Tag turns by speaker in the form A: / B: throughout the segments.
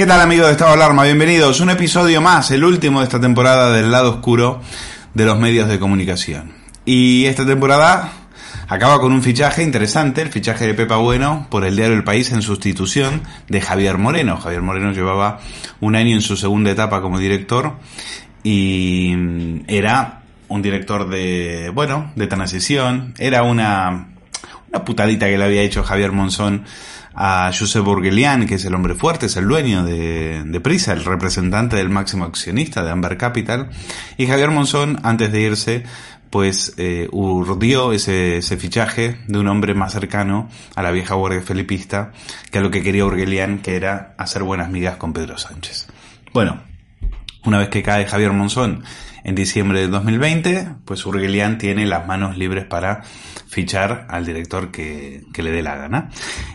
A: ¿Qué tal amigos de Estado Alarma? Bienvenidos. Un episodio más, el último de esta temporada del lado oscuro de los medios de comunicación. Y esta temporada acaba con un fichaje interesante, el fichaje de Pepa Bueno por el diario El País en sustitución de Javier Moreno. Javier Moreno llevaba un año en su segunda etapa como director y era un director de, bueno, de transición, era una, una putadita que le había hecho Javier Monzón a Josep Burgelian, que es el hombre fuerte, es el dueño de, de, Prisa, el representante del máximo accionista de Amber Capital. Y Javier Monzón, antes de irse, pues eh, urdió ese, fichaje de un hombre más cercano a la vieja guardia felipista que a lo que quería Burgelian, que era hacer buenas migas con Pedro Sánchez. Bueno, una vez que cae Javier Monzón en diciembre de 2020, pues Urgelian tiene las manos libres para fichar al director que, que, le dé la gana.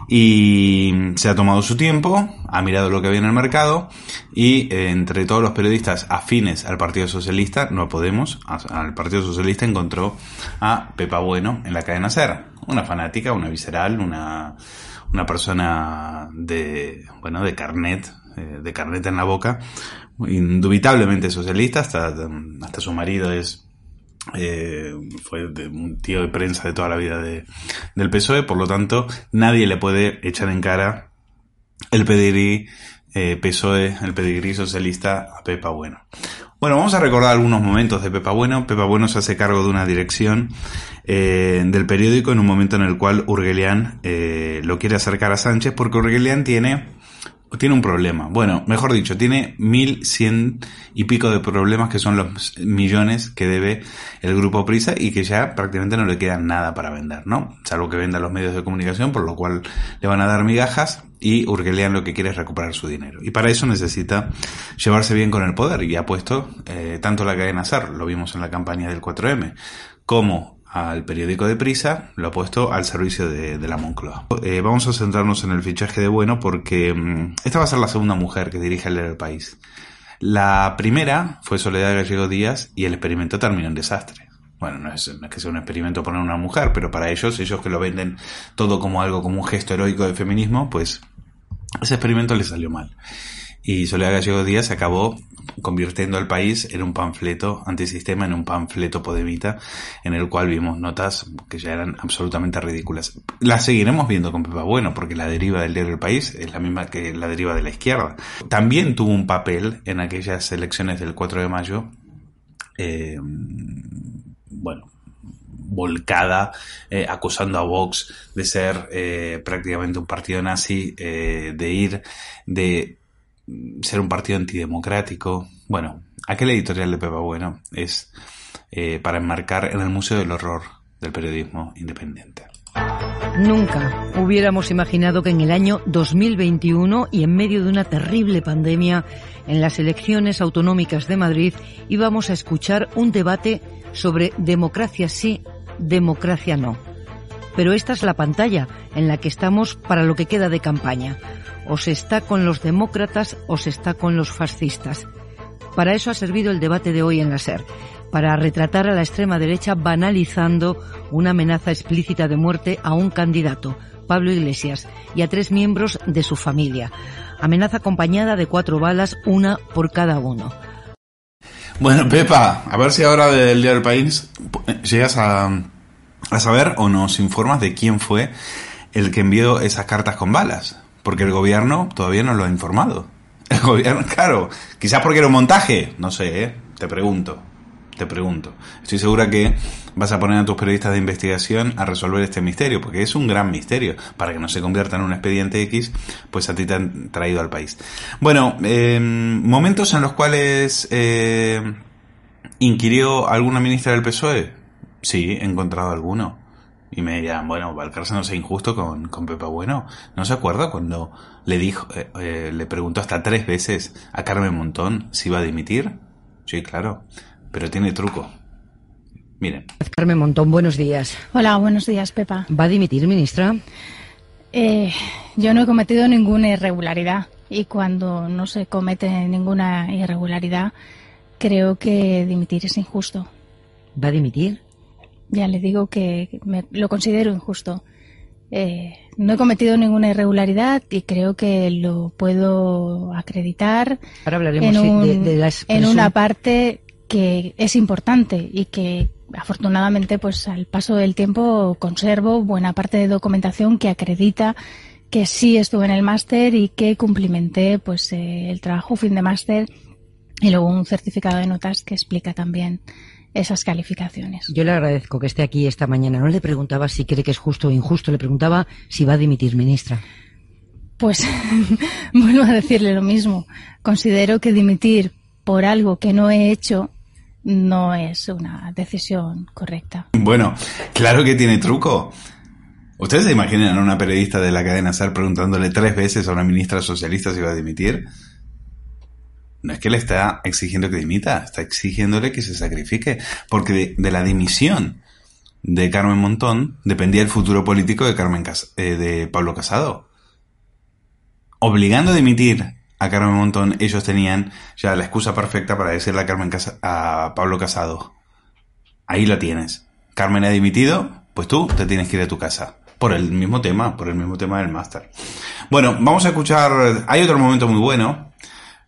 A: Y se ha tomado su tiempo, ha mirado lo que había en el mercado y eh, entre todos los periodistas afines al Partido Socialista, no Podemos, al Partido Socialista encontró a Pepa Bueno en la cadena SER. Una fanática, una visceral, una, una persona de, bueno, de carnet, eh, de carnet en la boca, indubitablemente socialista, hasta, hasta su marido es eh, fue de un tío de prensa de toda la vida de, del PSOE, por lo tanto nadie le puede echar en cara el pedigrí eh, PSOE, el pedigrí socialista a Pepa Bueno. Bueno, vamos a recordar algunos momentos de Pepa Bueno. Pepa Bueno se hace cargo de una dirección del periódico en un momento en el cual Urgelian lo quiere acercar a Sánchez porque Urgelian tiene tiene un problema. Bueno, mejor dicho, tiene mil cien y pico de problemas que son los millones que debe el grupo Prisa y que ya prácticamente no le queda nada para vender, ¿no? Salvo que venda los medios de comunicación, por lo cual le van a dar migajas y Urgelian lo que quiere es recuperar su dinero. Y para eso necesita llevarse bien con el poder y ha puesto eh, tanto la cadena SAR, lo vimos en la campaña del 4M, como al periódico de Prisa, lo ha puesto al servicio de, la Moncloa. Eh, vamos a centrarnos en el fichaje de Bueno porque mm, esta va a ser la segunda mujer que dirige el país. La primera fue Soledad Gallego Díaz y el experimento terminó en desastre. Bueno, no es, no es, que sea un experimento poner una mujer, pero para ellos, ellos que lo venden todo como algo, como un gesto heroico de feminismo, pues ese experimento les salió mal. Y Soledad Gallego Díaz acabó convirtiendo al país en un panfleto antisistema, en un panfleto podemita, en el cual vimos notas que ya eran absolutamente ridículas. Las seguiremos viendo con Pepa Bueno, porque la deriva del diario del país es la misma que la deriva de la izquierda. También tuvo un papel en aquellas elecciones del 4 de mayo, eh, bueno, volcada, eh, acusando a Vox de ser eh, prácticamente un partido nazi, de ir, de ser un partido antidemocrático. Bueno, aquel editorial de Pepa Bueno es eh, para enmarcar en el Museo del Horror del Periodismo Independiente.
B: Nunca hubiéramos imaginado que en el año 2021 y en medio de una terrible pandemia, en las elecciones autonómicas de Madrid, íbamos a escuchar un debate sobre democracia sí, democracia no. Pero esta es la pantalla en la que estamos para lo que queda de campaña o se está con los demócratas o se está con los fascistas. Para eso ha servido el debate de hoy en la SER, para retratar a la extrema derecha banalizando una amenaza explícita de muerte a un candidato, Pablo Iglesias, y a tres miembros de su familia. Amenaza acompañada de cuatro balas, una por cada uno.
A: Bueno, Pepa, a ver si ahora del Día del País llegas a, a saber o nos informas de quién fue el que envió esas cartas con balas. Porque el gobierno todavía no lo ha informado. El gobierno, claro, quizás porque era un montaje, no sé, ¿eh? te pregunto, te pregunto. Estoy segura que vas a poner a tus periodistas de investigación a resolver este misterio, porque es un gran misterio. Para que no se convierta en un expediente X, pues a ti te han traído al país. Bueno, eh, momentos en los cuales eh, inquirió alguna ministra del PSOE. Sí, he encontrado alguno. Y me dirán, bueno, Valcarce no sea injusto con, con Pepa Bueno. ¿No se acuerda cuando le dijo, eh, eh, le preguntó hasta tres veces a Carmen Montón si iba a dimitir? Sí, claro, pero tiene truco. Miren.
B: Carmen Montón, buenos días.
C: Hola, buenos días, Pepa.
B: ¿Va a dimitir, ministra?
C: Eh, yo no he cometido ninguna irregularidad y cuando no se comete ninguna irregularidad, creo que dimitir es injusto.
B: ¿Va a dimitir?
C: Ya le digo que me, lo considero injusto. Eh, no he cometido ninguna irregularidad y creo que lo puedo acreditar
B: Ahora hablaremos
C: en,
B: de, de las
C: en una parte que es importante y que afortunadamente pues al paso del tiempo conservo buena parte de documentación que acredita que sí estuve en el máster y que cumplimenté pues eh, el trabajo fin de máster y luego un certificado de notas que explica también esas calificaciones.
B: Yo le agradezco que esté aquí esta mañana. No le preguntaba si cree que es justo o injusto, le preguntaba si va a dimitir, ministra.
C: Pues vuelvo a decirle lo mismo. Considero que dimitir por algo que no he hecho no es una decisión correcta.
A: Bueno, claro que tiene truco. ¿Ustedes se imaginan a una periodista de la cadena SER preguntándole tres veces a una ministra socialista si va a dimitir? No es que le está exigiendo que dimita, está exigiéndole que se sacrifique, porque de, la dimisión de Carmen Montón dependía el futuro político de Carmen Cas- eh, de Pablo Casado. Obligando a dimitir a Carmen Montón, ellos tenían ya la excusa perfecta para decirle a Carmen Casa- a Pablo Casado, ahí la tienes. Carmen ha dimitido, pues tú te tienes que ir a tu casa. Por el mismo tema, por el mismo tema del máster. Bueno, vamos a escuchar, hay otro momento muy bueno,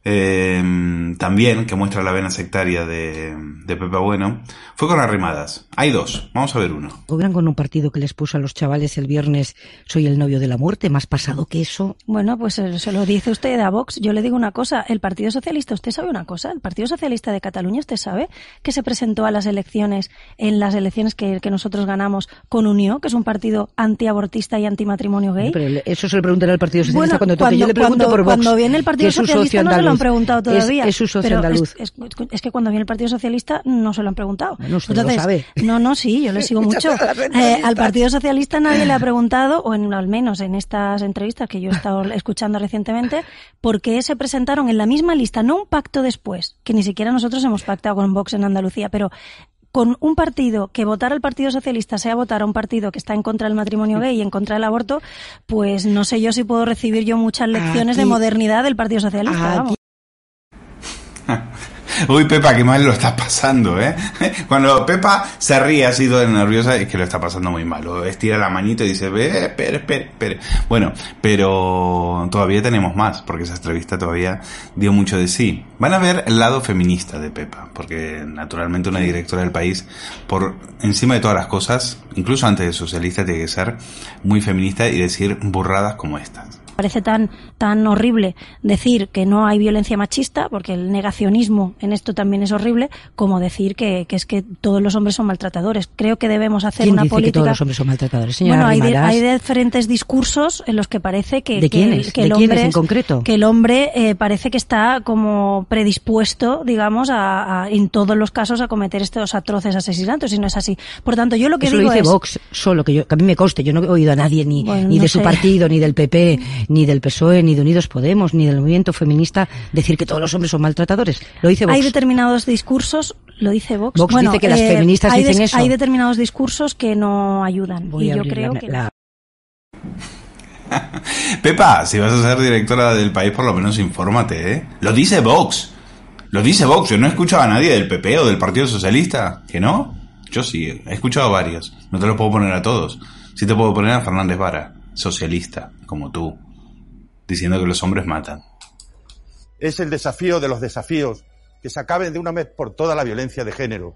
A: eh, también, que muestra la vena sectaria de, de Pepe Bueno, fue con arrimadas. Hay dos, vamos a ver uno.
B: Gobiernan con un partido que les puso a los chavales el viernes soy el novio de la muerte, más pasado que eso.
D: Bueno, pues eh, se lo dice usted a Vox. Yo le digo una cosa. El Partido Socialista, ¿usted sabe una cosa? El Partido Socialista de Cataluña, ¿usted sabe que se presentó a las elecciones, en las elecciones que, que nosotros ganamos con Unió, que es un partido antiabortista y antimatrimonio gay?
B: Pero eso se lo preguntará al Partido Socialista
D: Bueno,
B: cuando toque. Yo le pregunto
D: cuando-
B: por Vox,
D: cuando viene el Partido Socialista
B: socio
D: no se lo han preguntado
B: Es-
D: todavía.
B: Es, su socio
D: pero
B: andaluz.
D: Es, es- es que cuando viene el Partido Socialista no se lo han preguntado.
B: Bueno, usted lo sabe.
D: No, no, sí, yo le sigo mucho. Eh, al Partido Socialista nadie le ha preguntado, o en, al menos en estas entrevistas que yo he estado escuchando recientemente, por qué se presentaron en la misma lista, no un pacto después, que ni siquiera nosotros hemos pactado con Vox en Andalucía, pero con un partido que votar al Partido Socialista sea votar a un partido que está en contra del matrimonio gay y en contra del aborto, pues no sé yo si puedo recibir yo muchas lecciones de modernidad del Partido Socialista.
B: Aquí-
D: vamos.
A: Uy, Pepa, qué mal lo estás pasando, ¿eh? Cuando Pepa se ríe así toda nerviosa, es que lo está pasando muy mal. O estira la manito y dice, "Ve, espere, espere, espere. Bueno, pero todavía tenemos más, porque esa entrevista todavía dio mucho de sí. Van a ver el lado feminista de Pepa, porque naturalmente una directora del país, por encima de todas las cosas, incluso antes de socialista, tiene que ser muy feminista y decir burradas como estas.
D: Parece tan tan horrible decir que no hay violencia machista, porque el negacionismo en esto también es horrible, como decir que, que es que todos los hombres son maltratadores. Creo que debemos hacer
B: ¿Quién
D: una
B: dice
D: política.
B: que todos los hombres son maltratadores? Señora
D: bueno, hay, de- hay diferentes discursos en los que parece que,
B: ¿De
D: que el, que
B: ¿De
D: el
B: quiénes
D: hombre
B: en concreto?
D: que el hombre eh, parece que está como predispuesto, digamos, a, a- en todos los casos a cometer estos atroces asesinatos y no es así. Por tanto, yo lo que
B: Eso
D: digo
B: lo dice
D: es
B: Vox solo, que, yo, que a mí me conste. Yo no he oído a nadie ni,
D: Bueno,
B: ni
D: no
B: de su partido, ni del PP, ni del PSOE, ni de Unidos Podemos, ni del movimiento feminista decir que todos los hombres son maltratadores. Lo dice Vox.
D: Hay determinados discursos, lo dice Vox.
B: Vox
D: bueno,
B: dice que las
D: eh,
B: feministas
D: hay
B: dicen eso.
D: Hay determinados discursos que no ayudan.
B: Voy
D: y
B: a
D: yo
B: abrir
D: creo
B: la-
D: que.
B: la-
A: Pepa, si vas a ser directora del país, por lo menos infórmate, ¿eh? Lo dice Vox. Lo dice Vox. Yo no he escuchado a nadie del PP o del Partido Socialista. ¿Que no? Yo sí, he escuchado a varios. No te lo puedo poner a todos. Sí te puedo poner a Fernández Vara, socialista, como tú, diciendo que los hombres matan.
E: Es el desafío de los desafíos, que se acabe de una vez por todas la violencia de género.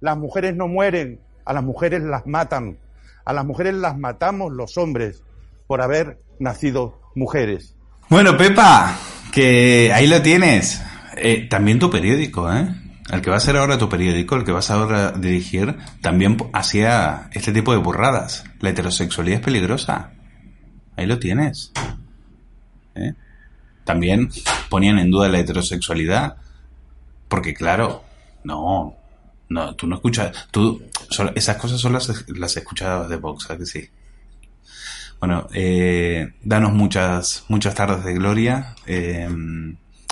E: Las mujeres no mueren, a las mujeres las matan. A las mujeres las matamos los hombres por haber nacido mujeres.
A: Bueno, Pepa, que ahí lo tienes. Eh, también tu periódico, ¿eh? El que va a ser ahora tu periódico, el que vas ahora a dirigir, también hacía este tipo de burradas. La heterosexualidad es peligrosa. Ahí lo tienes. ¿Eh? También ponían en duda la heterosexualidad. Porque claro, no, no, tú no escuchas, tú, esas cosas solo las, las escuchabas de Vox, ¿a que sí? Bueno, eh, danos muchas, muchas tardes de gloria, eh,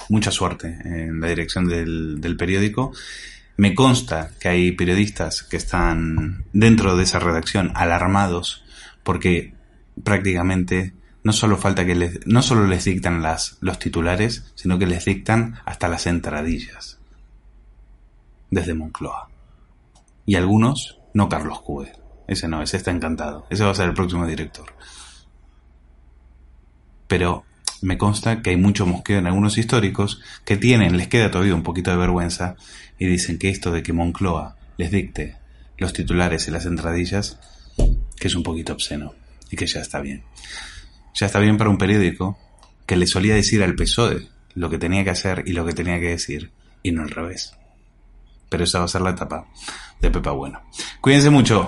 A: mucha suerte en la dirección del, del periódico. Me consta que hay periodistas que están dentro de esa redacción alarmados porque prácticamente no solo falta que les, no solo les dictan las, los titulares, sino que les dictan hasta las entradillas desde Moncloa. Y algunos no Carlos Cube. ese no, ese está encantado. Ese va a ser el próximo director. Pero me consta que hay mucho mosqueo en algunos históricos que tienen, les queda todavía un poquito de vergüenza y dicen que esto de que Moncloa les dicte los titulares y las entradillas, que es un poquito obsceno y que ya está bien. Ya está bien para un periódico que le solía decir al PSOE lo que tenía que hacer y lo que tenía que decir y no al revés. Pero esa va a ser la etapa de Pepa Bueno. Cuídense mucho.